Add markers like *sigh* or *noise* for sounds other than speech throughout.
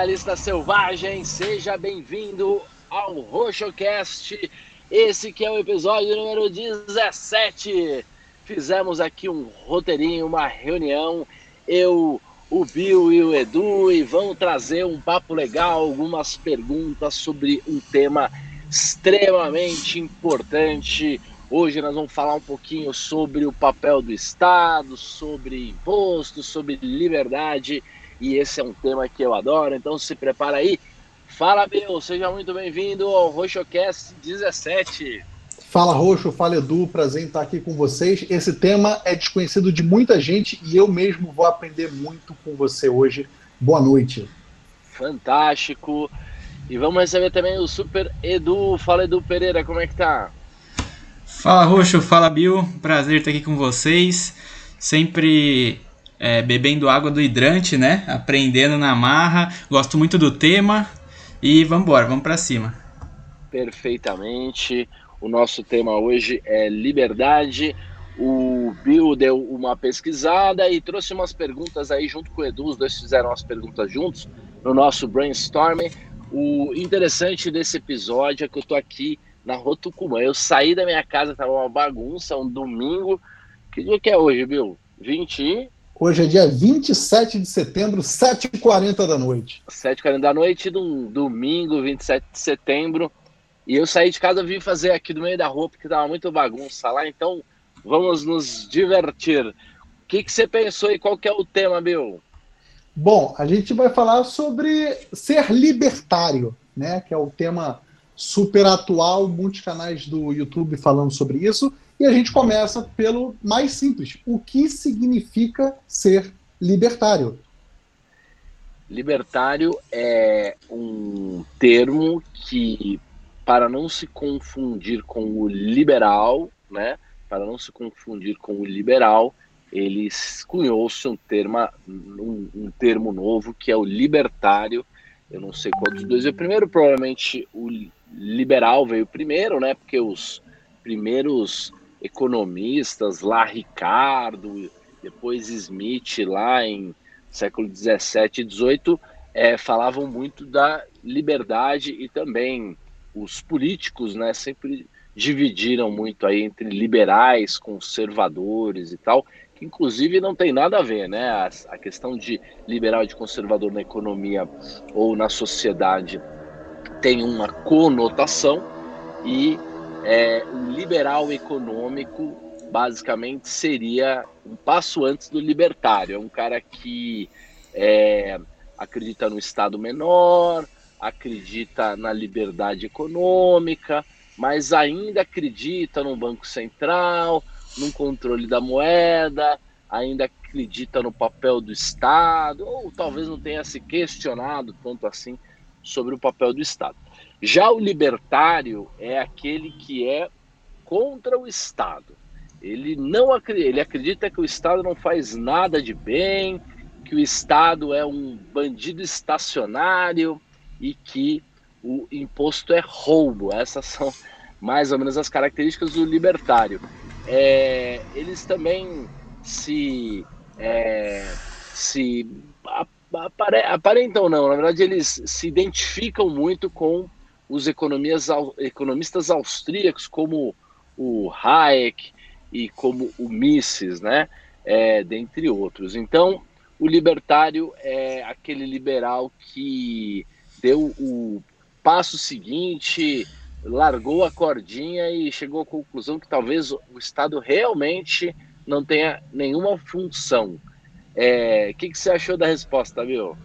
capitalista selvagem, seja bem-vindo ao RoxoCast. Esse que é o episódio número 17. Fizemos aqui um roteirinho, uma reunião, eu, o Bill e o Edu, e vamos trazer um papo legal, algumas perguntas sobre um tema extremamente importante. Hoje nós vamos falar um pouquinho sobre o papel do Estado, sobre impostos, sobre liberdade e esse é um tema que eu adoro, então se prepara aí. Fala, Bill, seja muito bem-vindo ao RoxoCast 17. Fala, Roxo, fala, Edu, prazer em estar aqui com vocês. Esse tema é desconhecido de muita gente e eu mesmo vou aprender muito com você hoje. Boa noite. Fantástico. E vamos receber também o Super Edu. Fala, Edu Pereira, como é que tá? Fala, Roxo, fala, Bill. Prazer estar aqui com vocês. Sempre é, bebendo água do hidrante, né? Aprendendo na marra. Gosto muito do tema e vamos embora, vamos para cima. Perfeitamente. O nosso tema hoje é liberdade. O Bill deu uma pesquisada e trouxe umas perguntas aí junto com o Edu. Os dois fizeram as perguntas juntos no nosso brainstorming. O interessante desse episódio é que eu tô aqui na Rotucumã. Eu saí da minha casa, tava uma bagunça, um domingo. Que dia que é hoje, Bill? 20 Hoje é dia 27 de setembro, 7h40 da noite. 7h40 da noite, do domingo, 27 de setembro. E eu saí de casa, vim fazer aqui do meio da rua, porque tava muito bagunça lá. Então, vamos nos divertir. O que, que você pensou e qual que é o tema, Bill? Bom, a gente vai falar sobre ser libertário, né? Que é o tema super atual, muitos canais do YouTube falando sobre isso. E a gente começa pelo mais simples: o que significa ser libertário? Libertário é um termo que, para não se confundir com o liberal, né? Para não se confundir com o liberal, ele cunhou-se um termo, um, um, termo novo que é o libertário. Eu não sei qual dos dois veio primeiro, provavelmente o liberal veio primeiro, né? Porque os primeiros economistas lá, Ricardo, depois Smith, lá em século 17 e 18, é, falavam muito da liberdade e também os políticos, né, sempre dividiram muito aí entre liberais, conservadores e tal, que inclusive não tem nada a ver, né? A, a questão de liberal e de conservador na economia ou na sociedade tem uma conotação e é, um liberal econômico basicamente seria um passo antes do libertário. É um cara que é, acredita no Estado menor, acredita na liberdade econômica, mas ainda acredita no Banco Central, no controle da moeda, ainda acredita no papel do Estado, ou talvez não tenha se questionado tanto assim sobre o papel do Estado. Já o libertário é aquele que é contra o Estado. Ele não acredita, ele acredita que o Estado não faz nada de bem, que o Estado é um bandido estacionário e que o imposto é roubo. Essas são mais ou menos as características do libertário. É, eles também se, é, se apare, aparentam não, na verdade eles se identificam muito com os economistas austríacos como o Hayek e como o Mises, né? É, dentre outros. Então, o libertário é aquele liberal que deu o passo seguinte, largou a cordinha e chegou à conclusão que talvez o Estado realmente não tenha nenhuma função. O é, que, que você achou da resposta, viu?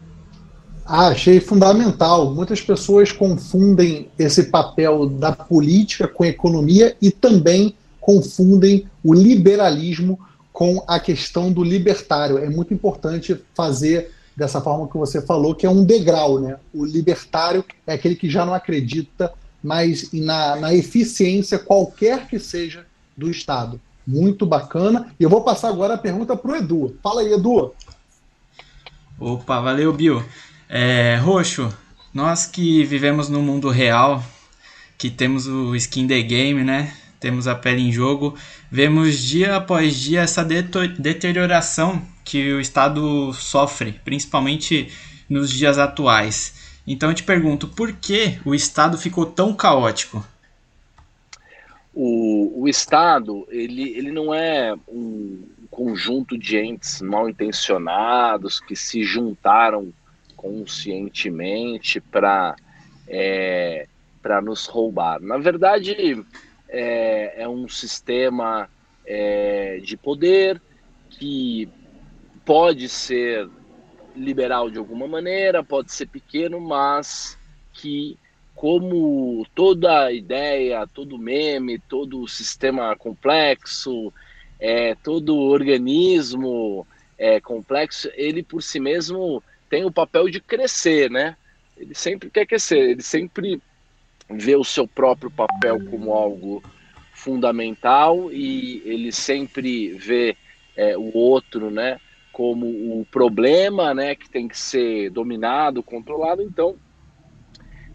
Ah, achei fundamental. Muitas pessoas confundem esse papel da política com a economia e também confundem o liberalismo com a questão do libertário. É muito importante fazer dessa forma que você falou, que é um degrau, né? O libertário é aquele que já não acredita mais na, na eficiência, qualquer que seja, do Estado. Muito bacana. E eu vou passar agora a pergunta para o Edu. Fala aí, Edu. Opa, valeu, Bill. É, Roxo, nós que vivemos no mundo real, que temos o skin the game, né? Temos a pele em jogo, vemos dia após dia essa deterioração que o Estado sofre, principalmente nos dias atuais. Então eu te pergunto, por que o Estado ficou tão caótico? O, o Estado, ele, ele não é um conjunto de entes mal intencionados que se juntaram conscientemente para é, para nos roubar. Na verdade, é, é um sistema é, de poder que pode ser liberal de alguma maneira, pode ser pequeno, mas que como toda ideia, todo meme, todo sistema complexo, é, todo organismo é, complexo, ele por si mesmo tem o papel de crescer, né? Ele sempre quer crescer, ele sempre vê o seu próprio papel como algo fundamental e ele sempre vê é, o outro, né, como o problema, né, que tem que ser dominado, controlado. Então,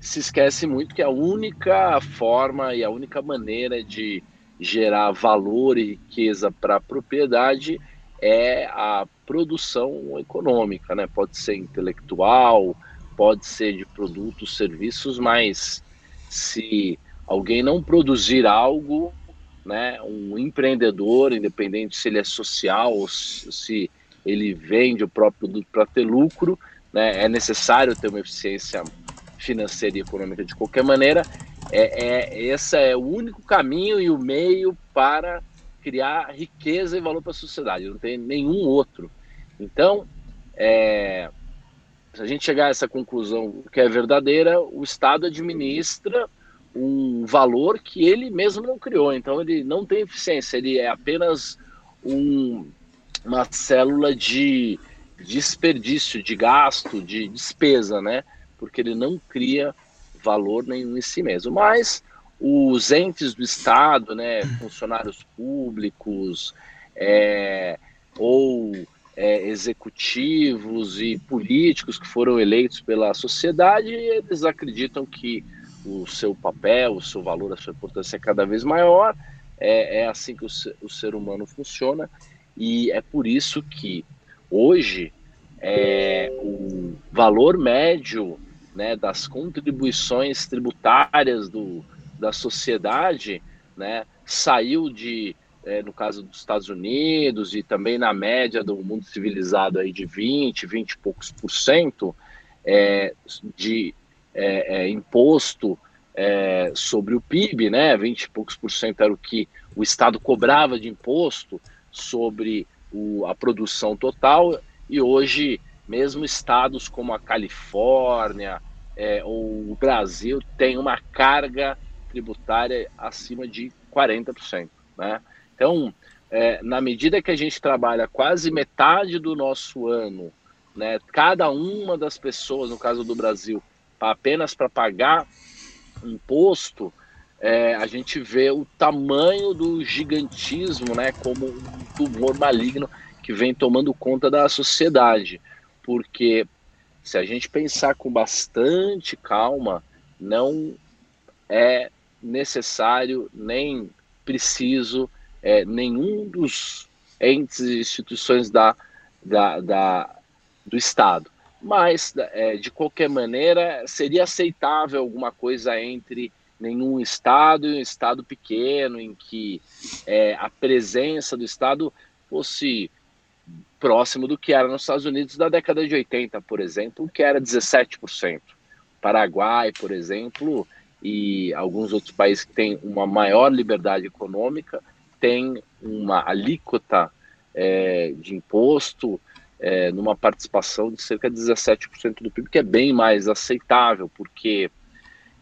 se esquece muito que a única forma e a única maneira de gerar valor e riqueza para a propriedade é a produção econômica, né? Pode ser intelectual, pode ser de produtos, serviços, mas se alguém não produzir algo, né, um empreendedor, independente se ele é social ou se ele vende o próprio produto para ter lucro, né, é necessário ter uma eficiência financeira e econômica de qualquer maneira. É, é, esse é o único caminho e o meio para criar riqueza e valor para a sociedade. Não tem nenhum outro. Então, é, se a gente chegar a essa conclusão que é verdadeira, o Estado administra um valor que ele mesmo não criou. Então, ele não tem eficiência. Ele é apenas um, uma célula de desperdício, de gasto, de despesa, né? porque ele não cria valor nenhum em si mesmo. Mas os entes do Estado, né, funcionários públicos é, ou é, executivos e políticos que foram eleitos pela sociedade, eles acreditam que o seu papel, o seu valor, a sua importância é cada vez maior. É, é assim que o ser, o ser humano funciona e é por isso que hoje é, o valor médio né, das contribuições tributárias do, da sociedade, né, saiu de, é, no caso dos Estados Unidos e também na média do mundo civilizado aí de 20, 20 e poucos por cento é, de é, é imposto é, sobre o PIB, né, 20 e poucos por cento era o que o Estado cobrava de imposto sobre o, a produção total e hoje mesmo estados como a Califórnia é, ou o Brasil têm uma carga tributária acima de 40%. Né? Então, é, na medida que a gente trabalha quase metade do nosso ano, né, cada uma das pessoas, no caso do Brasil, apenas para pagar imposto, é, a gente vê o tamanho do gigantismo né, como um tumor maligno que vem tomando conta da sociedade. Porque se a gente pensar com bastante calma, não é necessário nem preciso é, nenhum dos entes e instituições da, da, da do Estado. Mas, é, de qualquer maneira, seria aceitável alguma coisa entre nenhum Estado e um Estado pequeno, em que é, a presença do Estado fosse próximo do que era nos Estados Unidos da década de 80, por exemplo, que era 17%. Paraguai, por exemplo, e alguns outros países que têm uma maior liberdade econômica têm uma alíquota é, de imposto é, numa participação de cerca de 17% do PIB, que é bem mais aceitável, porque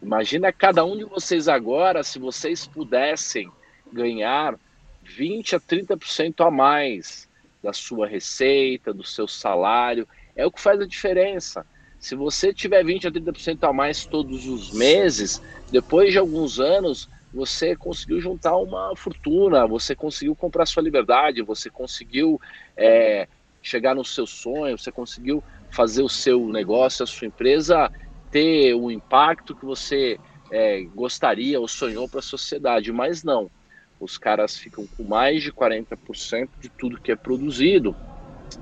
imagina cada um de vocês agora, se vocês pudessem ganhar 20 a 30% a mais da sua receita, do seu salário. É o que faz a diferença. Se você tiver 20 a 30% a mais todos os meses, depois de alguns anos, você conseguiu juntar uma fortuna, você conseguiu comprar sua liberdade, você conseguiu é, chegar no seu sonho, você conseguiu fazer o seu negócio, a sua empresa ter o impacto que você é, gostaria ou sonhou para a sociedade, mas não os caras ficam com mais de 40% de tudo que é produzido.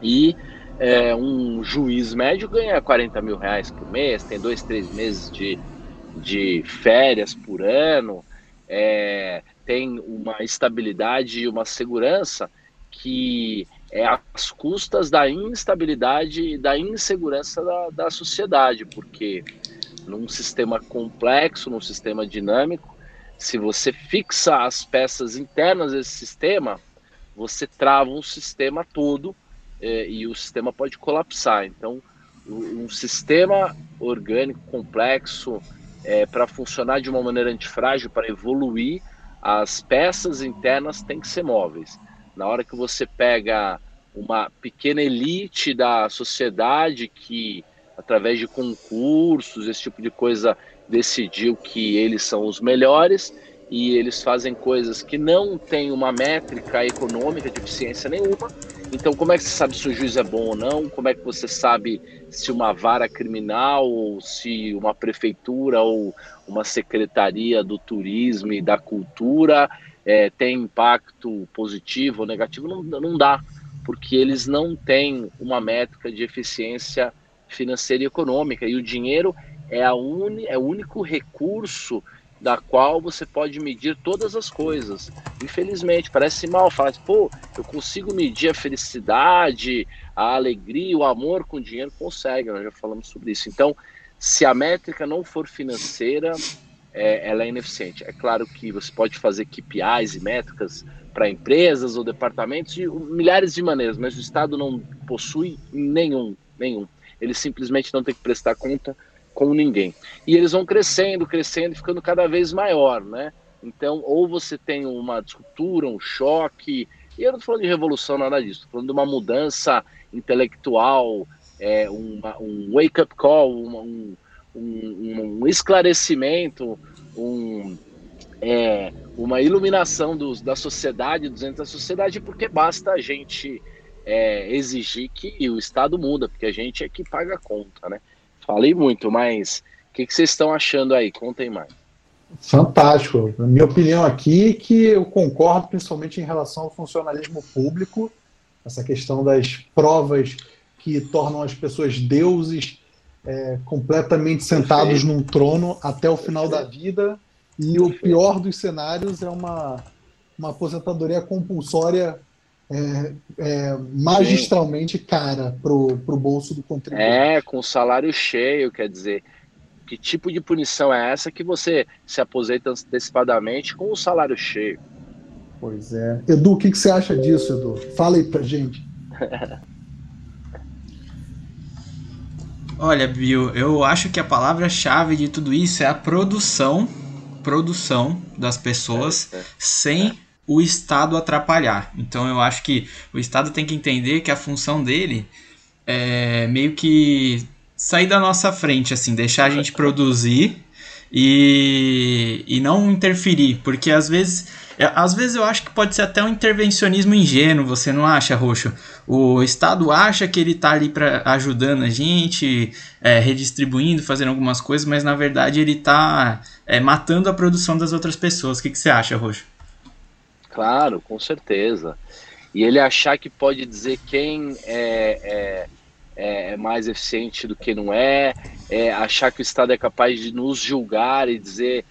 E é, um juiz médio ganha 40 mil reais por mês, tem dois, três meses de, de férias por ano, é, tem uma estabilidade e uma segurança que é às custas da instabilidade e da insegurança da, da sociedade, porque num sistema complexo, num sistema dinâmico, se você fixa as peças internas desse sistema, você trava um sistema todo é, e o sistema pode colapsar. Então, um sistema orgânico complexo é, para funcionar de uma maneira antifrágil, para evoluir, as peças internas têm que ser móveis. Na hora que você pega uma pequena elite da sociedade que, através de concursos, esse tipo de coisa, decidiu que eles são os melhores e eles fazem coisas que não têm uma métrica econômica de eficiência nenhuma. Então, como é que você sabe se o juiz é bom ou não? Como é que você sabe se uma vara criminal ou se uma prefeitura ou uma secretaria do turismo e da cultura é, tem impacto positivo ou negativo? Não, não dá, porque eles não têm uma métrica de eficiência financeira e econômica e o dinheiro é, a uni, é o único recurso da qual você pode medir todas as coisas. Infelizmente, parece mal falar, pô, eu consigo medir a felicidade, a alegria, o amor com dinheiro, consegue, nós já falamos sobre isso. Então, se a métrica não for financeira, é, ela é ineficiente. É claro que você pode fazer KPIs e métricas para empresas ou departamentos de milhares de maneiras, mas o Estado não possui nenhum, nenhum. Ele simplesmente não tem que prestar conta com ninguém. E eles vão crescendo, crescendo e ficando cada vez maior, né? Então, ou você tem uma disruptura, um choque, e eu não estou falando de revolução, nada disso, estou falando de uma mudança intelectual, é, uma, um wake-up call, um, um, um, esclarecimento, um, é, uma iluminação dos, da sociedade, dos entes da sociedade, porque basta a gente é, exigir que o Estado muda, porque a gente é que paga a conta, né? Falei muito, mas o que, que vocês estão achando aí? Contem mais. Fantástico. Na minha opinião aqui, que eu concordo principalmente em relação ao funcionalismo público, essa questão das provas que tornam as pessoas deuses é, completamente sentados Perfeito. num trono até o final Perfeito. da vida. E Perfeito. o pior dos cenários é uma, uma aposentadoria compulsória é, é, magistralmente Sim. cara pro, pro bolso do contribuinte. É, com salário cheio, quer dizer, que tipo de punição é essa que você se aposenta antecipadamente com o salário cheio? Pois é. Edu, o que, que você acha disso, Edu? Fala aí pra gente. *laughs* Olha, Bill, eu acho que a palavra-chave de tudo isso é a produção, produção das pessoas é, é, sem é o Estado atrapalhar. Então eu acho que o Estado tem que entender que a função dele é meio que sair da nossa frente, assim, deixar a gente produzir e, e não interferir, porque às vezes, é, às vezes eu acho que pode ser até um intervencionismo ingênuo, você não acha, Roxo? O Estado acha que ele está ali para ajudando a gente, é, redistribuindo, fazendo algumas coisas, mas na verdade ele está é, matando a produção das outras pessoas. O que, que você acha, Roxo? Claro, com certeza. E ele achar que pode dizer quem é, é, é mais eficiente do que não é, é, achar que o Estado é capaz de nos julgar e dizer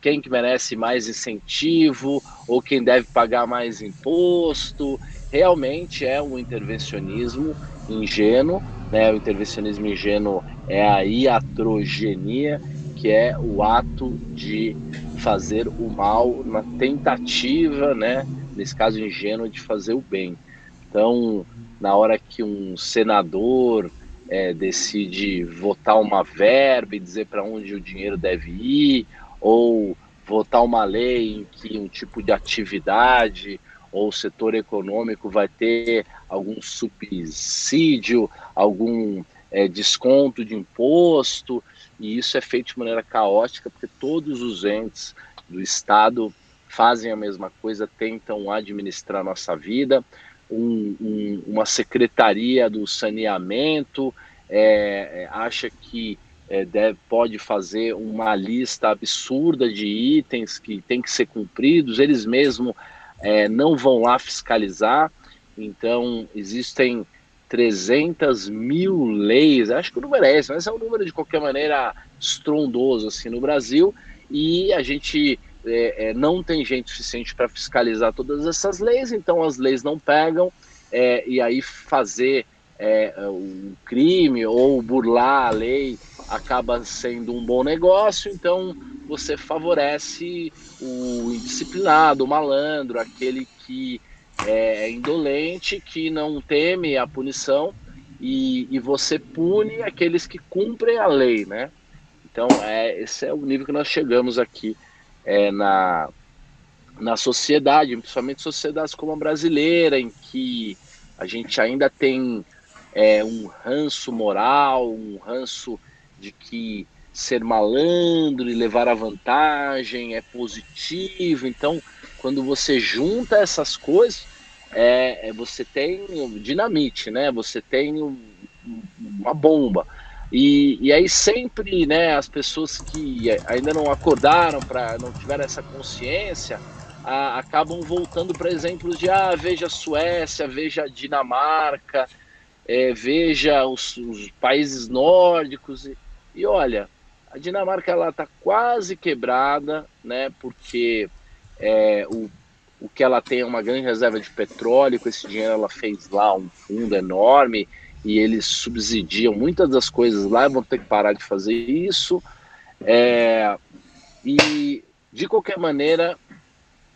quem que merece mais incentivo ou quem deve pagar mais imposto, realmente é um intervencionismo ingênuo, né? O intervencionismo ingênuo é a iatrogenia, que é o ato de fazer o mal na tentativa, né, nesse caso ingênuo, de fazer o bem. Então, na hora que um senador é, decide votar uma verba e dizer para onde o dinheiro deve ir, ou votar uma lei em que um tipo de atividade ou setor econômico vai ter algum subsídio, algum é, desconto de imposto, e isso é feito de maneira caótica, porque todos os entes do Estado fazem a mesma coisa, tentam administrar nossa vida. Um, um, uma secretaria do saneamento é, acha que é, deve, pode fazer uma lista absurda de itens que tem que ser cumpridos, eles mesmos é, não vão lá fiscalizar. Então, existem 300 mil leis, acho que o número é esse, mas é um número de qualquer maneira estrondoso assim no Brasil, e a gente é, é, não tem gente suficiente para fiscalizar todas essas leis, então as leis não pegam, é, e aí fazer é, um crime ou burlar a lei acaba sendo um bom negócio, então você favorece o indisciplinado, o malandro, aquele que é indolente, que não teme a punição e, e você pune aqueles que cumprem a lei, né? Então, é, esse é o nível que nós chegamos aqui é, na, na sociedade, principalmente sociedades como a brasileira, em que a gente ainda tem é, um ranço moral, um ranço de que ser malandro e levar a vantagem é positivo. Então, quando você junta essas coisas, é, é você tem dinamite, né? Você tem um, uma bomba. E, e aí sempre, né, as pessoas que ainda não acordaram para não tiveram essa consciência, a, acabam voltando para exemplos de ah, veja a Suécia, veja a Dinamarca, é, veja os, os, países nórdicos e, e olha, a Dinamarca ela está quase quebrada, né? Porque é, o, o que ela tem é uma grande reserva de petróleo, com esse dinheiro ela fez lá um fundo enorme e eles subsidiam muitas das coisas lá, vão ter que parar de fazer isso. É, e de qualquer maneira,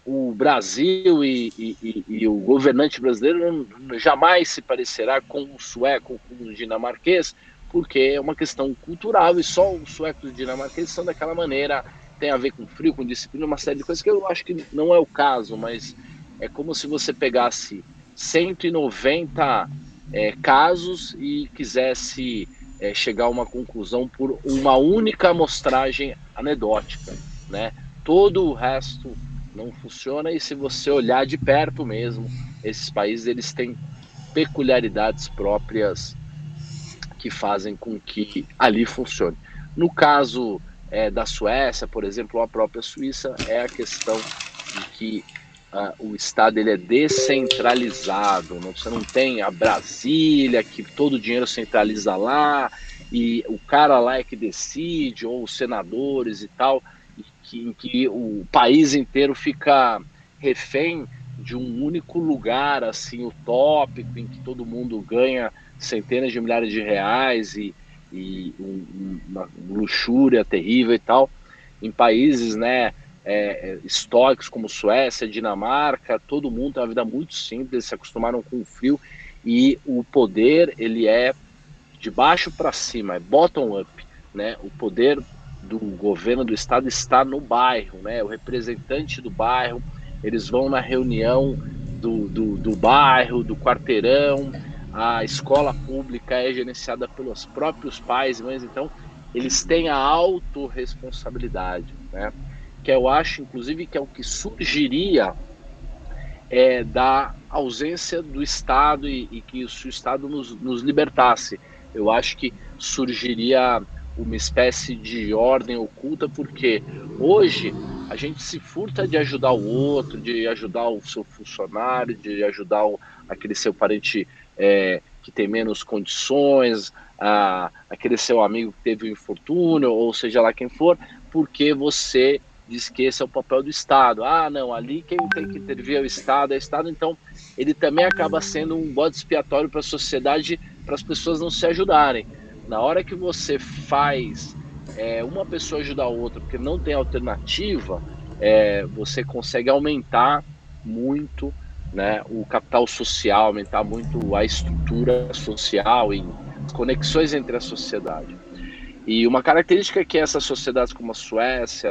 o Brasil e, e, e, o governante brasileiro jamais se parecerá com o sueco, com o dinamarquês, porque é uma questão cultural e só os suecos dinamarqueses são daquela maneira, tem a ver com frio, com disciplina, uma série de coisas que eu acho que não é o caso, mas é como se você pegasse 190 é, casos e quisesse é, chegar a uma conclusão por uma única amostragem anedótica, né? Todo o resto não funciona e se você olhar de perto mesmo, esses países eles têm peculiaridades próprias que fazem com que ali funcione. No caso é, da Suécia, por exemplo, ou a própria Suíça, é a questão de que uh, o Estado ele é descentralizado, não, você não tem a Brasília, que todo o dinheiro centraliza lá, e o cara lá é que decide, ou os senadores e tal que, em que o país inteiro fica refém de um único lugar assim utópico em que todo mundo ganha centenas de milhares de reais e, e um, uma luxúria terrível e tal em países né é, históricos como Suécia, Dinamarca, todo mundo tem uma vida muito simples, se acostumaram com o frio e o poder ele é de baixo para cima, é bottom up, né? O poder do governo do estado está no bairro, né? O representante do bairro, eles vão na reunião do, do, do bairro, do quarteirão, a escola pública é gerenciada pelos próprios pais mães, então eles têm a autorresponsabilidade, né? Que eu acho, inclusive, que é o que surgiria é, da ausência do Estado e, e que se o Estado nos, nos libertasse. Eu acho que surgiria uma espécie de ordem oculta, porque hoje a gente se furta de ajudar o outro, de ajudar o seu funcionário, de ajudar o, aquele seu parente é, que tem menos condições, a, aquele seu amigo que teve um infortúnio, ou seja lá quem for, porque você diz que esse é o papel do Estado. Ah, não, ali quem tem que intervir é o Estado, é o Estado, então ele também acaba sendo um bode expiatório para a sociedade, para as pessoas não se ajudarem. Na hora que você faz é, uma pessoa ajudar a outra, porque não tem alternativa, é, você consegue aumentar muito né, o capital social, aumentar muito a estrutura social e conexões entre a sociedade. E uma característica que essas sociedades como a Suécia,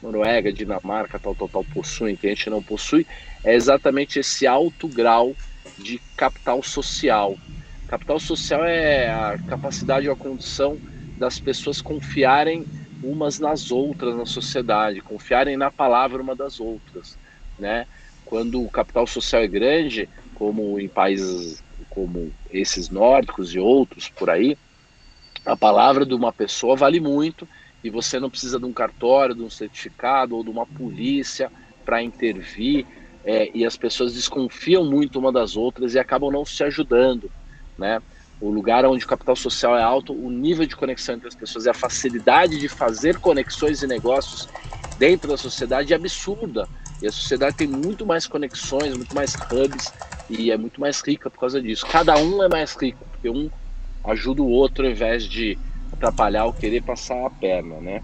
Noruega, Dinamarca, tal, tal, tal, possuem, que a gente não possui, é exatamente esse alto grau de capital social. Capital social é a capacidade ou a condição das pessoas confiarem umas nas outras na sociedade, confiarem na palavra uma das outras, né? Quando o capital social é grande, como em países como esses nórdicos e outros por aí, a palavra de uma pessoa vale muito e você não precisa de um cartório, de um certificado ou de uma polícia para intervir é, e as pessoas desconfiam muito uma das outras e acabam não se ajudando né? O lugar onde o capital social é alto, o nível de conexão entre as pessoas e a facilidade de fazer conexões e negócios dentro da sociedade é absurda. E a sociedade tem muito mais conexões, muito mais hubs e é muito mais rica por causa disso. Cada um é mais rico, porque um ajuda o outro ao invés de atrapalhar ou querer passar a perna, né?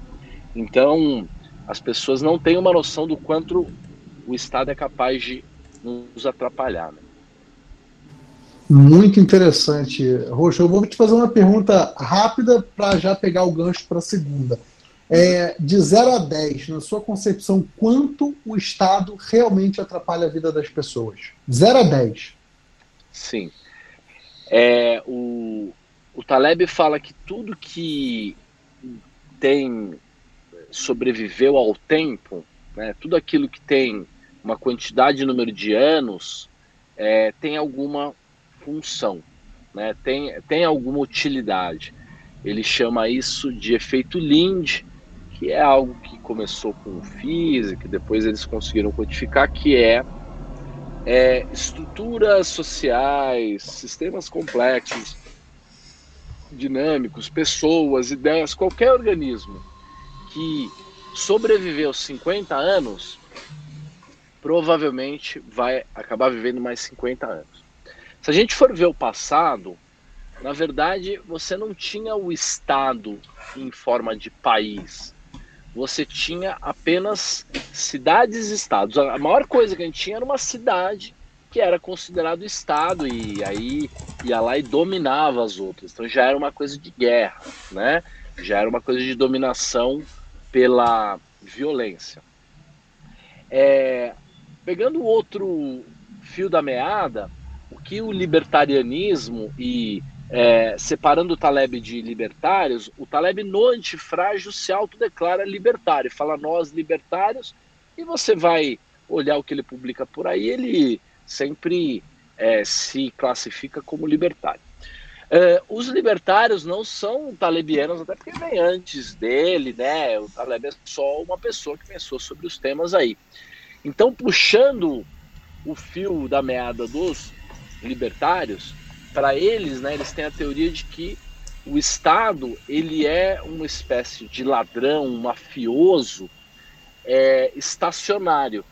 Então, as pessoas não têm uma noção do quanto o Estado é capaz de nos atrapalhar. Né? Muito interessante, Roxo. Eu vou te fazer uma pergunta rápida para já pegar o gancho para a segunda. É, de 0 a 10, na sua concepção, quanto o Estado realmente atrapalha a vida das pessoas? 0 a 10. Sim. É, o, o Taleb fala que tudo que tem sobreviveu ao tempo, né, tudo aquilo que tem uma quantidade de número de anos, é, tem alguma função, né? tem, tem alguma utilidade. Ele chama isso de efeito Lind, que é algo que começou com física, depois eles conseguiram codificar, que é, é estruturas sociais, sistemas complexos, dinâmicos, pessoas, ideias, qualquer organismo que sobreviveu 50 anos, provavelmente vai acabar vivendo mais 50 anos. Se a gente for ver o passado, na verdade, você não tinha o Estado em forma de país. Você tinha apenas cidades-estados. A maior coisa que a gente tinha era uma cidade que era considerado Estado e aí ia lá e dominava as outras. Então já era uma coisa de guerra, né? Já era uma coisa de dominação pela violência. É, pegando outro fio da meada, que o libertarianismo e é, separando o Taleb de libertários, o Taleb no antifrágil se autodeclara libertário, fala nós libertários, e você vai olhar o que ele publica por aí, ele sempre é, se classifica como libertário. É, os libertários não são talebianos, até porque vem antes dele, né? O Taleb é só uma pessoa que pensou sobre os temas aí. Então, puxando o fio da meada dos libertários, para eles, né, eles têm a teoria de que o Estado ele é uma espécie de ladrão, mafioso é, estacionário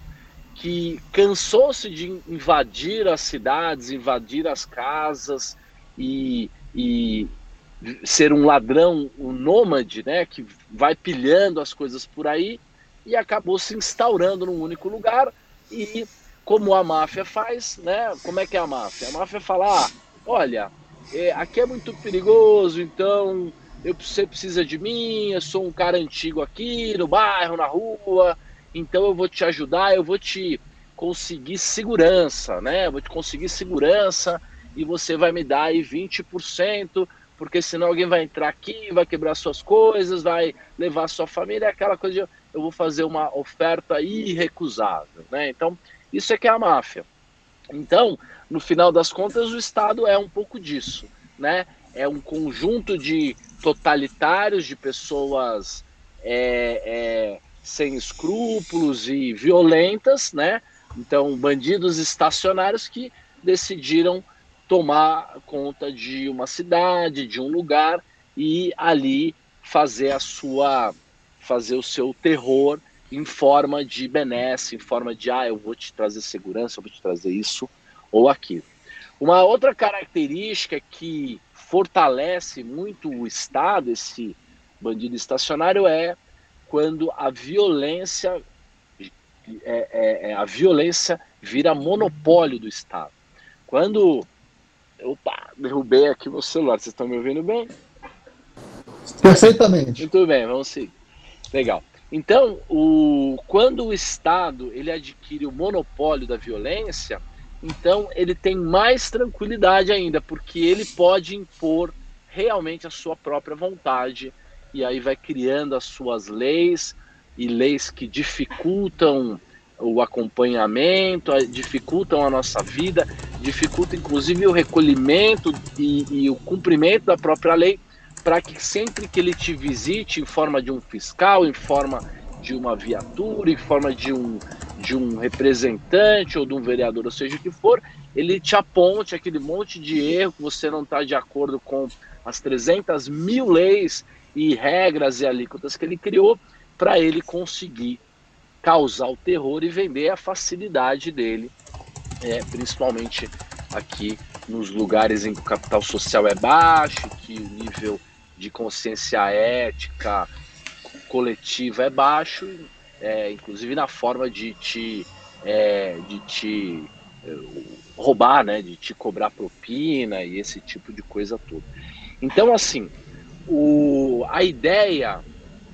que cansou-se de invadir as cidades, invadir as casas e, e ser um ladrão, um nômade, né, que vai pilhando as coisas por aí e acabou se instaurando num único lugar e como a máfia faz, né? Como é que é a máfia? A máfia fala, ah, olha, é, aqui é muito perigoso, então eu, você precisa de mim, eu sou um cara antigo aqui no bairro, na rua, então eu vou te ajudar, eu vou te conseguir segurança, né? Vou te conseguir segurança e você vai me dar aí 20%, porque senão alguém vai entrar aqui, vai quebrar suas coisas, vai levar sua família, aquela coisa de eu vou fazer uma oferta irrecusável, né? Então, isso é que é a máfia. Então, no final das contas, o Estado é um pouco disso, né? É um conjunto de totalitários, de pessoas é, é, sem escrúpulos e violentas, né? Então, bandidos estacionários que decidiram tomar conta de uma cidade, de um lugar e ali fazer a sua fazer o seu terror em forma de benesse, em forma de, ah, eu vou te trazer segurança, eu vou te trazer isso ou aquilo. Uma outra característica que fortalece muito o Estado, esse bandido estacionário, é quando a violência é, é, é, a violência vira monopólio do Estado. Quando opa, derrubei aqui meu celular, vocês estão me ouvindo bem? Perfeitamente. Muito bem, vamos seguir. Legal. Então, o, quando o Estado ele adquire o monopólio da violência, então ele tem mais tranquilidade ainda, porque ele pode impor realmente a sua própria vontade e aí vai criando as suas leis e leis que dificultam o acompanhamento, dificultam a nossa vida, dificultam inclusive o recolhimento e, e o cumprimento da própria lei, para que sempre que ele te visite em forma de um fiscal, em forma de uma viatura, em forma de um, de um representante ou de um vereador, ou seja o que for, ele te aponte aquele monte de erro que você não está de acordo com as 300 mil leis e regras e alíquotas que ele criou para ele conseguir causar o terror e vender a facilidade dele, é, principalmente aqui nos lugares em que o capital social é baixo, que o nível de consciência ética coletiva é baixo, é, inclusive na forma de te, é, de te é, roubar, né, de te cobrar propina e esse tipo de coisa toda. Então, assim, o, a ideia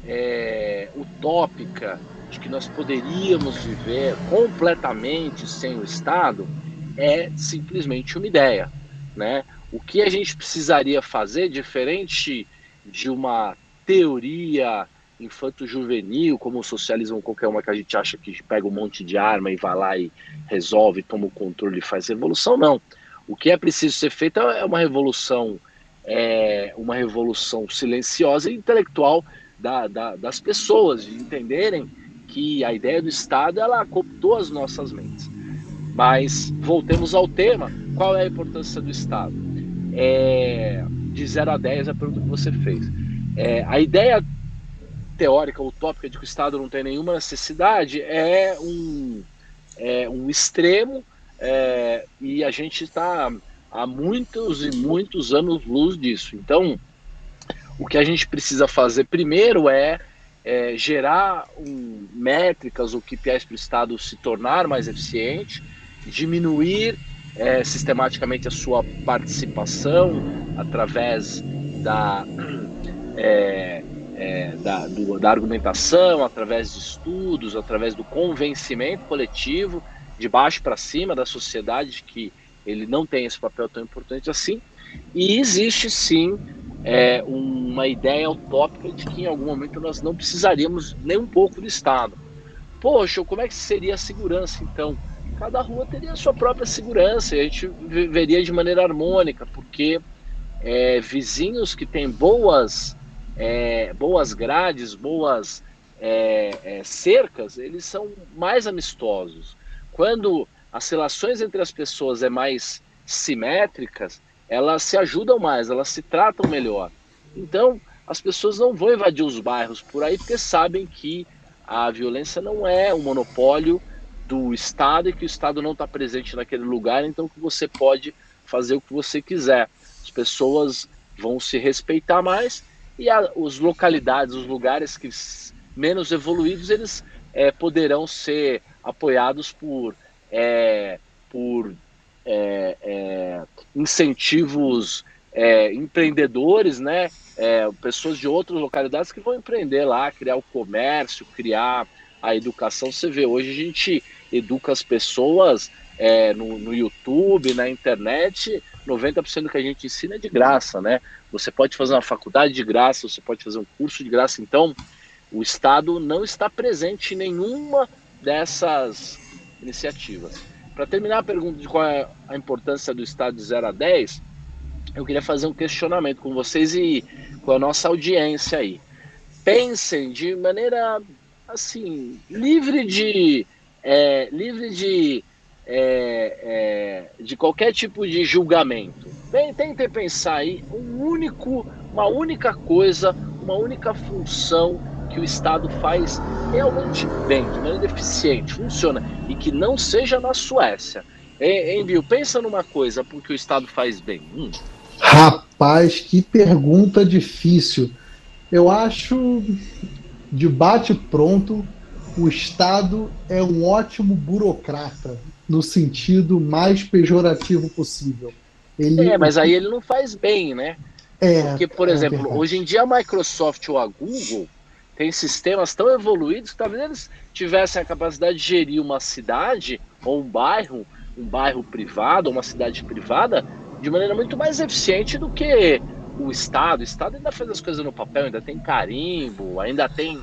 é, utópica de que nós poderíamos viver completamente sem o Estado é simplesmente uma ideia, né? O que a gente precisaria fazer, diferente de uma teoria infanto-juvenil, como o socialismo qualquer uma que a gente acha que pega um monte de arma e vai lá e resolve, toma o controle e faz revolução, não. O que é preciso ser feito é uma revolução, é, uma revolução silenciosa e intelectual da, da, das pessoas, de entenderem que a ideia do Estado ela cooptou as nossas mentes. Mas voltemos ao tema: qual é a importância do Estado? É, de 0 a 10, a pergunta que você fez. É, a ideia teórica, utópica de que o Estado não tem nenhuma necessidade é um, é um extremo é, e a gente está há muitos e muitos anos luz disso. Então, o que a gente precisa fazer primeiro é é, gerar um, métricas ou KPIs para o Estado se tornar mais eficiente, diminuir é, sistematicamente a sua participação através da, *clears throat* é, é, da, do, da argumentação, através de estudos, através do convencimento coletivo, de baixo para cima da sociedade, que ele não tem esse papel tão importante assim. E existe sim é, uma ideia utópica de que em algum momento nós não precisaríamos nem um pouco do Estado. Poxa, como é que seria a segurança então? Cada rua teria a sua própria segurança e a gente viveria de maneira harmônica, porque é, vizinhos que têm boas, é, boas grades, boas é, é, cercas, eles são mais amistosos. Quando as relações entre as pessoas é mais simétricas, elas se ajudam mais, elas se tratam melhor. Então, as pessoas não vão invadir os bairros por aí porque sabem que a violência não é um monopólio do Estado e que o Estado não está presente naquele lugar, então que você pode fazer o que você quiser. As pessoas vão se respeitar mais e a, os localidades, os lugares que menos evoluídos, eles é, poderão ser apoiados por, é, por é, é, incentivos é, empreendedores, né? É, pessoas de outras localidades que vão empreender lá, criar o comércio, criar a educação. Você vê, hoje a gente educa as pessoas é, no, no, YouTube, na internet, 90% do que a gente ensina é de graça, né? Você pode fazer uma faculdade de graça, você pode fazer um curso de graça. Então, o Estado não está presente em nenhuma dessas iniciativas. Para terminar a pergunta de qual é a importância do Estado de 0 a 10, eu queria fazer um questionamento com vocês e com a nossa audiência aí. Pensem de maneira assim livre de é, livre de é, é, de qualquer tipo de julgamento. Bem, tentem pensar aí um único, uma única coisa, uma única função que o Estado faz realmente bem, de maneira eficiente, funciona, e que não seja na Suécia. Hein, Bill, pensa numa coisa porque o Estado faz bem. Hum. Rapaz, que pergunta difícil. Eu acho, de bate pronto, o Estado é um ótimo burocrata, no sentido mais pejorativo possível. Ele... É, mas aí ele não faz bem, né? É, Porque, por é exemplo, verdade. hoje em dia a Microsoft ou a Google tem sistemas tão evoluídos que talvez eles tivessem a capacidade de gerir uma cidade ou um bairro, um bairro privado, uma cidade privada, de maneira muito mais eficiente do que o Estado. O Estado ainda faz as coisas no papel, ainda tem carimbo, ainda tem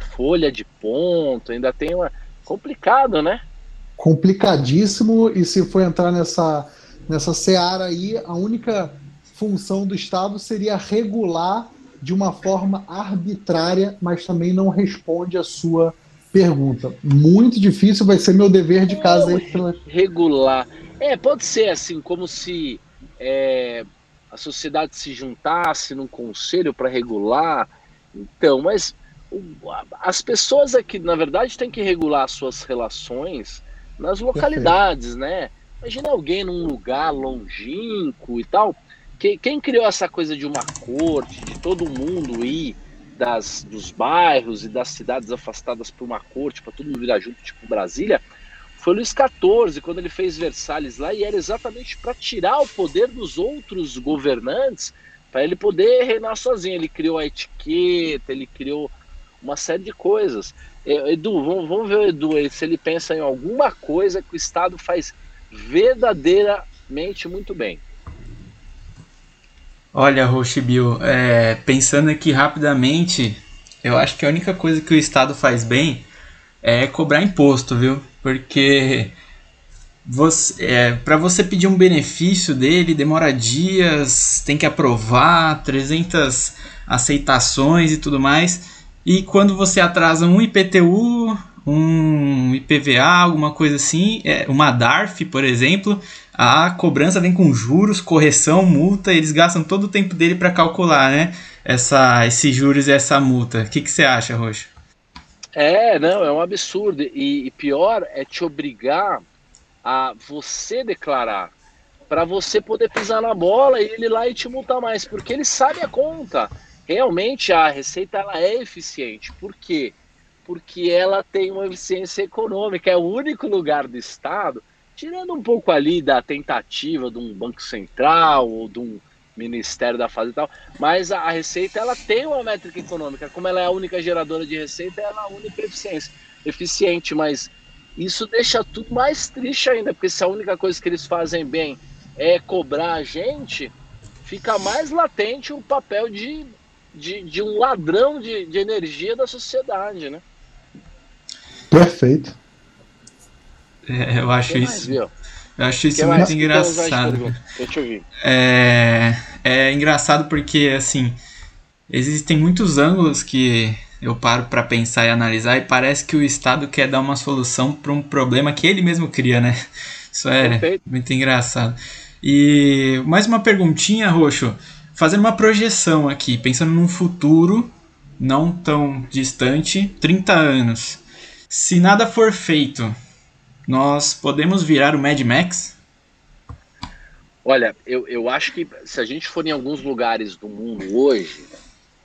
folha de ponto, ainda tem uma. Complicado, né? Complicadíssimo, e se for entrar nessa, nessa seara aí, a única função do Estado seria regular de uma forma arbitrária, mas também não responde à sua pergunta. Muito difícil, vai ser meu dever de casa. Aí pela... Regular. É, pode ser assim, como se é, a sociedade se juntasse num conselho para regular. Então, mas as pessoas aqui, na verdade, têm que regular suas relações nas localidades, né? Imagina alguém num lugar longínquo e tal. Quem, quem criou essa coisa de uma corte, de todo mundo ir das, dos bairros e das cidades afastadas por uma corte, para todo mundo virar junto, tipo Brasília, foi Luís XIV, quando ele fez Versalhes lá, e era exatamente para tirar o poder dos outros governantes, para ele poder reinar sozinho. Ele criou a etiqueta, ele criou uma série de coisas. Edu, vamos, vamos ver o Edu se ele pensa em alguma coisa que o Estado faz verdadeiramente muito bem. Olha, Rochibio, é, pensando aqui rapidamente, eu acho que a única coisa que o Estado faz bem é cobrar imposto, viu? Porque é, para você pedir um benefício dele demora dias, tem que aprovar 300 aceitações e tudo mais. E quando você atrasa um IPTU, um IPVA, alguma coisa assim, é, uma DARF, por exemplo, a cobrança vem com juros, correção, multa, eles gastam todo o tempo dele para calcular, né? Essa, esses juros e essa multa. O que, que você acha, Rocha? É, não, é um absurdo. E, e pior é te obrigar a você declarar para você poder pisar na bola e ele lá e te multar mais, porque ele sabe a conta. Realmente a receita ela é eficiente. Por quê? Porque ela tem uma eficiência econômica. É o único lugar do Estado, tirando um pouco ali da tentativa de um Banco Central ou de um Ministério da Fazenda e tal, mas a, receita ela tem uma métrica econômica. Como ela é a única geradora de receita, ela é a única eficiência, eficiente, mas isso deixa tudo mais triste ainda, porque se a única coisa que eles fazem bem é cobrar a gente, fica mais latente o papel de, de, de um ladrão de, de energia da sociedade, né? Perfeito. É, eu acho isso. Mais, eu acho isso muito engraçado. Deixa eu ver. É, é engraçado porque, assim, existem muitos ângulos que eu paro para pensar e analisar e parece que o Estado quer dar uma solução para um problema que ele mesmo cria, né? Isso é Perfeito. muito engraçado. E mais uma perguntinha, Roxo. Fazendo uma projeção aqui, pensando num futuro não tão distante, 30 anos. Se nada for feito, nós podemos virar o Mad Max? Olha, eu, eu acho que se a gente for em alguns lugares do mundo hoje,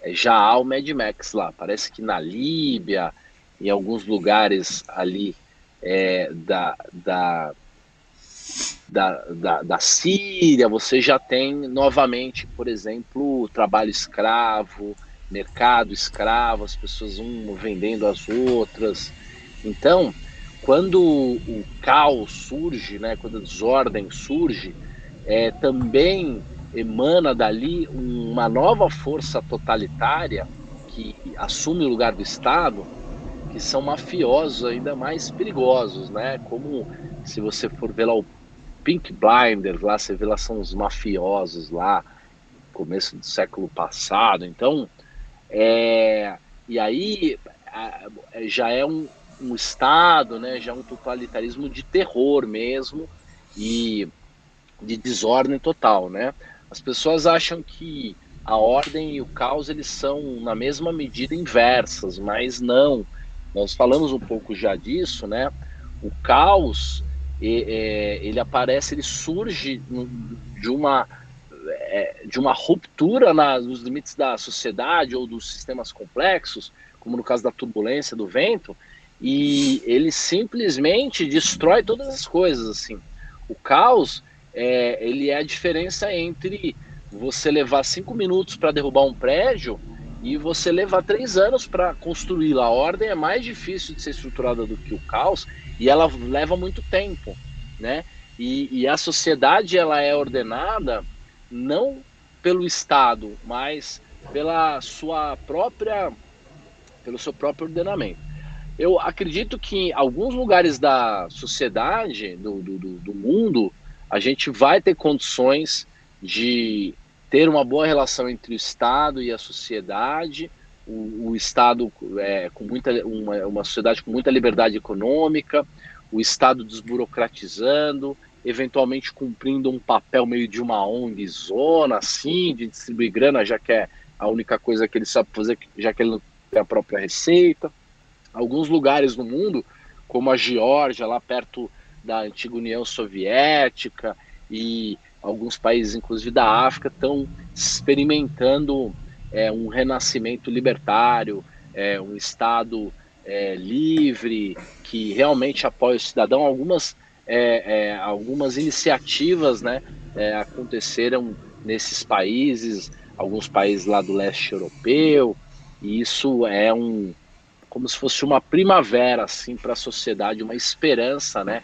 é, já há o Mad Max lá. Parece que na Líbia, em alguns lugares ali é, da, da, da, da, da Síria, você já tem novamente, por exemplo, trabalho escravo, mercado escravo, as pessoas um vendendo as outras. Então, quando o caos surge, né, quando a desordem surge, é, também emana dali uma nova força totalitária que assume o lugar do Estado, que são mafiosos ainda mais perigosos, né? Como se você for ver lá o Pink Blinders, lá você vê lá são os mafiosos lá, começo do século passado. Então, é, e aí já é um, um Estado, né, já um totalitarismo de terror mesmo e de desordem total, né? As pessoas acham que a ordem e o caos eles são na mesma medida inversas, mas não. Nós falamos um pouco já disso, né? O caos é, ele aparece, ele surge de uma é, de uma ruptura na, nos limites da sociedade ou dos sistemas complexos, como no caso da turbulência do vento, e ele simplesmente destrói todas as coisas assim. O caos é, ele é a diferença entre você levar cinco minutos para derrubar um prédio e você levar três anos para construí-la. A ordem é mais difícil de ser estruturada do que o caos e ela leva muito tempo, né? E, e a sociedade ela é ordenada não pelo Estado, mas pela sua própria, pelo seu próprio ordenamento eu acredito que em alguns lugares da sociedade, do, do, do, mundo, a gente vai ter condições de ter uma boa relação entre o Estado e a sociedade, o, o Estado é, com muita, uma, uma sociedade com muita liberdade econômica, o Estado desburocratizando, eventualmente cumprindo um papel meio de uma ONG zona, assim, de distribuir grana, já que é a única coisa que ele sabe fazer, já que ele não tem a própria receita. Alguns lugares no mundo, como a Geórgia, lá perto da antiga União Soviética, e alguns países, inclusive da África, estão experimentando é, um renascimento libertário, é, um Estado é, livre, que realmente apoia o cidadão. Algumas, é, é, algumas iniciativas né, é, aconteceram nesses países, alguns países lá do leste europeu, e isso é um como se fosse uma primavera assim para a sociedade, uma esperança, né,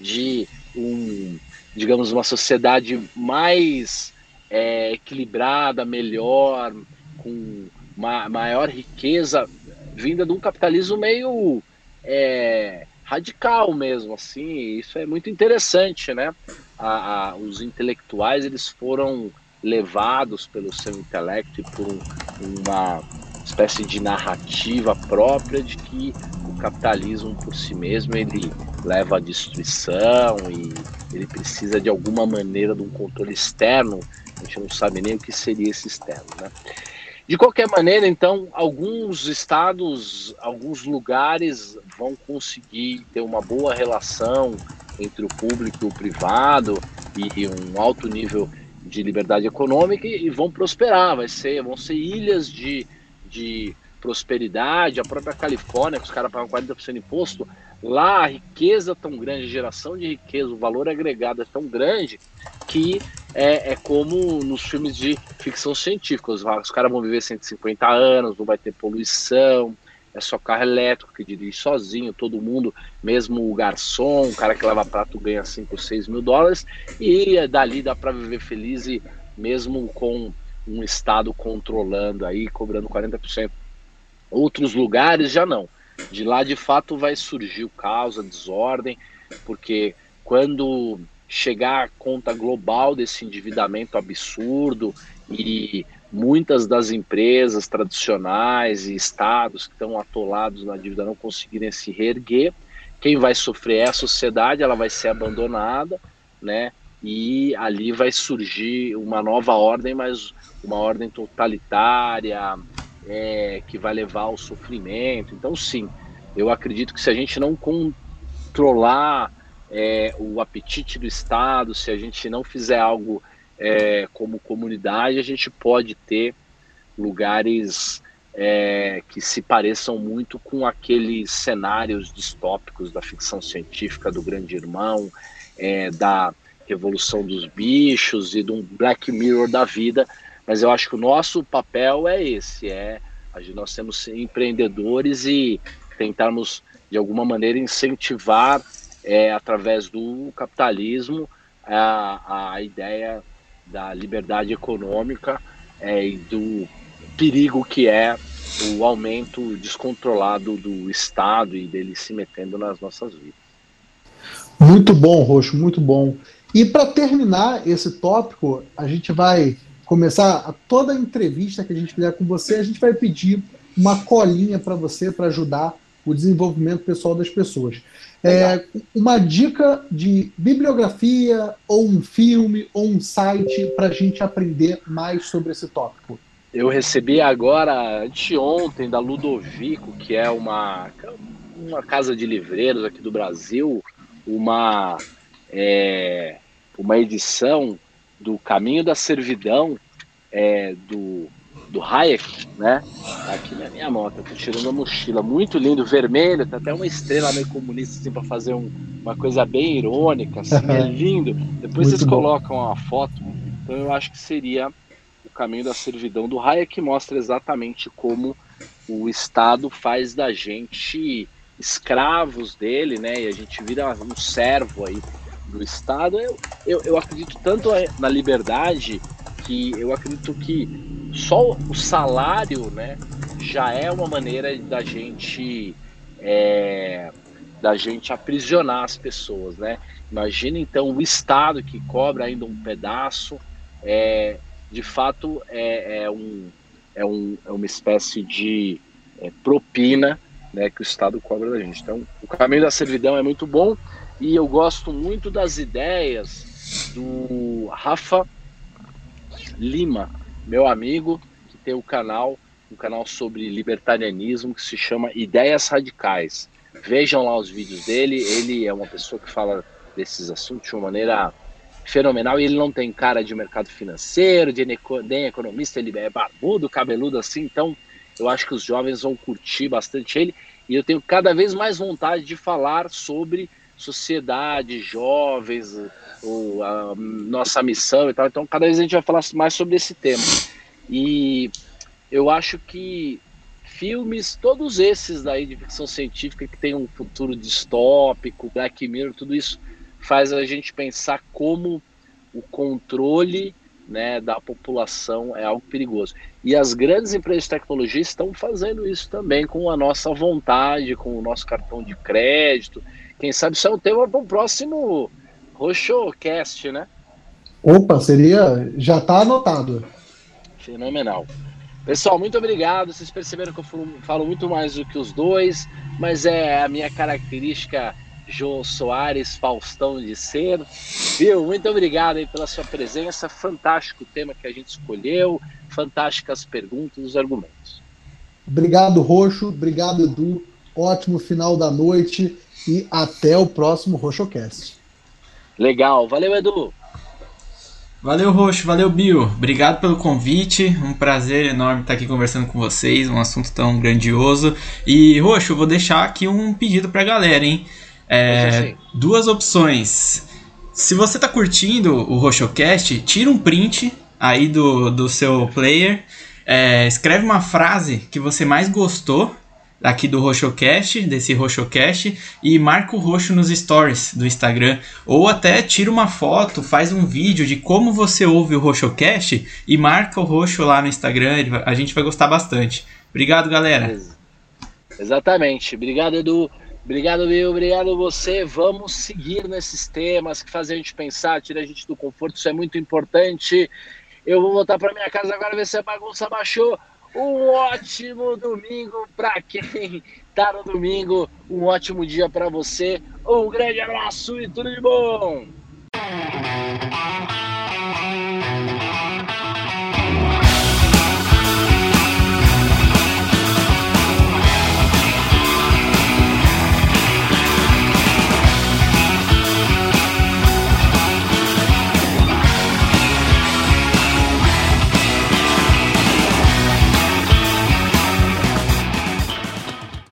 de um, digamos, uma sociedade mais é, equilibrada, melhor, com uma maior riqueza vinda de um capitalismo meio é, radical mesmo, assim, isso é muito interessante, né? A, a, os intelectuais eles foram levados pelo seu intelecto e por um, uma espécie de narrativa própria de que o capitalismo por si mesmo ele leva à destruição e ele precisa de alguma maneira de um controle externo. A gente não sabe nem o que seria esse externo, né? De qualquer maneira, então, alguns estados, alguns lugares vão conseguir ter uma boa relação entre o público e o privado e um alto nível de liberdade econômica e vão prosperar, vai ser, vão ser ilhas de, de prosperidade, a própria Califórnia, que os caras pagam 40% de imposto, lá a riqueza é tão grande, a geração de riqueza, o valor agregado é tão grande que é, é como nos filmes de ficção científica. Os, os caras vão viver 150 anos, não vai ter poluição, é só carro elétrico que dirige sozinho, todo mundo, mesmo o garçom, o cara que lava prato ganha 5, 6 mil dólares, e dali dá para viver feliz e mesmo com um Estado controlando aí, cobrando 40%. Outros lugares já não. De lá de fato vai surgir o caos, a desordem, porque quando chegar à conta global desse endividamento absurdo e muitas das empresas tradicionais e estados que estão atolados na dívida não conseguirem se reerguer, quem vai sofrer é a sociedade, ela vai ser abandonada, né? E ali vai surgir uma nova ordem, mas uma ordem totalitária, é, que vai levar ao sofrimento. Então, sim, eu acredito que se a gente não controlar é, o apetite do Estado, se a gente não fizer algo é, como comunidade, a gente pode ter lugares é, que se pareçam muito com aqueles cenários distópicos da ficção científica do Grande Irmão, é, da Revolução dos Bichos e do Black Mirror da vida. Mas eu acho que o nosso papel é esse, é nós temos empreendedores e tentarmos de alguma maneira incentivar é, através do capitalismo, a, a ideia da liberdade econômica é, e do perigo que é o aumento descontrolado do Estado e dele se metendo nas nossas vidas. Muito bom, Roxo, muito bom. E para terminar esse tópico, a gente vai começar toda a entrevista que a gente fizer com você, a gente vai pedir uma colinha para você para ajudar o desenvolvimento pessoal das pessoas. É, uma dica de bibliografia, ou um filme, ou um site para a gente aprender mais sobre esse tópico. Eu recebi agora, anteontem, da Ludovico, que é uma, uma casa de livreiros aqui do Brasil, uma, é, uma edição do Caminho da Servidão, é, do do Hayek, né? Tá aqui na minha moto, tô tirando a mochila, muito lindo, vermelho, tá até uma estrela meio comunista assim para fazer um, uma coisa bem irônica, assim, é lindo. Depois muito vocês bom. colocam a foto, então eu acho que seria o caminho da servidão do Hayek que mostra exatamente como o Estado faz da gente escravos dele, né? E a gente vira um servo aí do Estado. Eu, eu, eu acredito tanto na liberdade que eu acredito que só o salário, né, já é uma maneira da gente é, da gente aprisionar as pessoas, né? Imagina então o Estado que cobra ainda um pedaço, é, de fato é, é um, é, um, é uma espécie de é, propina né, que o Estado cobra da gente. Então, o caminho da servidão é muito bom e eu gosto muito das ideias do Rafa Lima, meu amigo, que tem o canal, um canal sobre libertarianismo que se chama Ideias Radicais. Vejam lá os vídeos dele, ele é uma pessoa que fala desses assuntos de uma maneira fenomenal e ele não tem cara de mercado financeiro, de nem economista, ele é barbudo, cabeludo assim, então eu acho que os jovens vão curtir bastante ele e eu tenho cada vez mais vontade de falar sobre sociedade, jovens, o, a nossa missão e tal. Então, cada vez a gente vai falar mais sobre esse tema. E eu acho que filmes, todos esses daí de ficção científica que tem um futuro distópico, Black Mirror, tudo isso faz a gente pensar como o controle né, da população é algo perigoso. E as grandes empresas de tecnologia estão fazendo isso também com a nossa vontade, com o nosso cartão de crédito. Quem sabe isso é um tema para o próximo RoxoCast, né? Opa, seria. Já está anotado. Fenomenal. Pessoal, muito obrigado. Vocês perceberam que eu falo muito mais do que os dois, mas é a minha característica João Soares, Faustão de ser. Viu? Muito obrigado aí pela sua presença. Fantástico o tema que a gente escolheu, fantásticas perguntas, os argumentos. Obrigado, Roxo. Obrigado, Edu. Ótimo final da noite e até o próximo RoxoCast. Legal. Valeu, Edu. Valeu, Roxo. Valeu, Bio. Obrigado pelo convite. Um prazer enorme estar aqui conversando com vocês. Um assunto tão grandioso. E, Roxo, vou deixar aqui um pedido pra galera, hein? É, duas opções. Se você está curtindo o RoxoCast, tira um print aí do, do seu player, é, escreve uma frase que você mais gostou aqui do RoxoCast, desse RoxoCast, e marca o Roxo nos stories do Instagram. Ou até tira uma foto, faz um vídeo de como você ouve o RoxoCast e marca o Roxo lá no Instagram. A gente vai gostar bastante. Obrigado, galera. Exatamente. Obrigado, Edu. Obrigado, Bill. Obrigado você. Vamos seguir nesses temas que fazem a gente pensar, tira a gente do conforto. Isso é muito importante. Eu vou voltar para minha casa agora ver se a bagunça baixou. Um ótimo domingo para quem tá no domingo. Um ótimo dia para você. Um grande abraço e tudo de bom.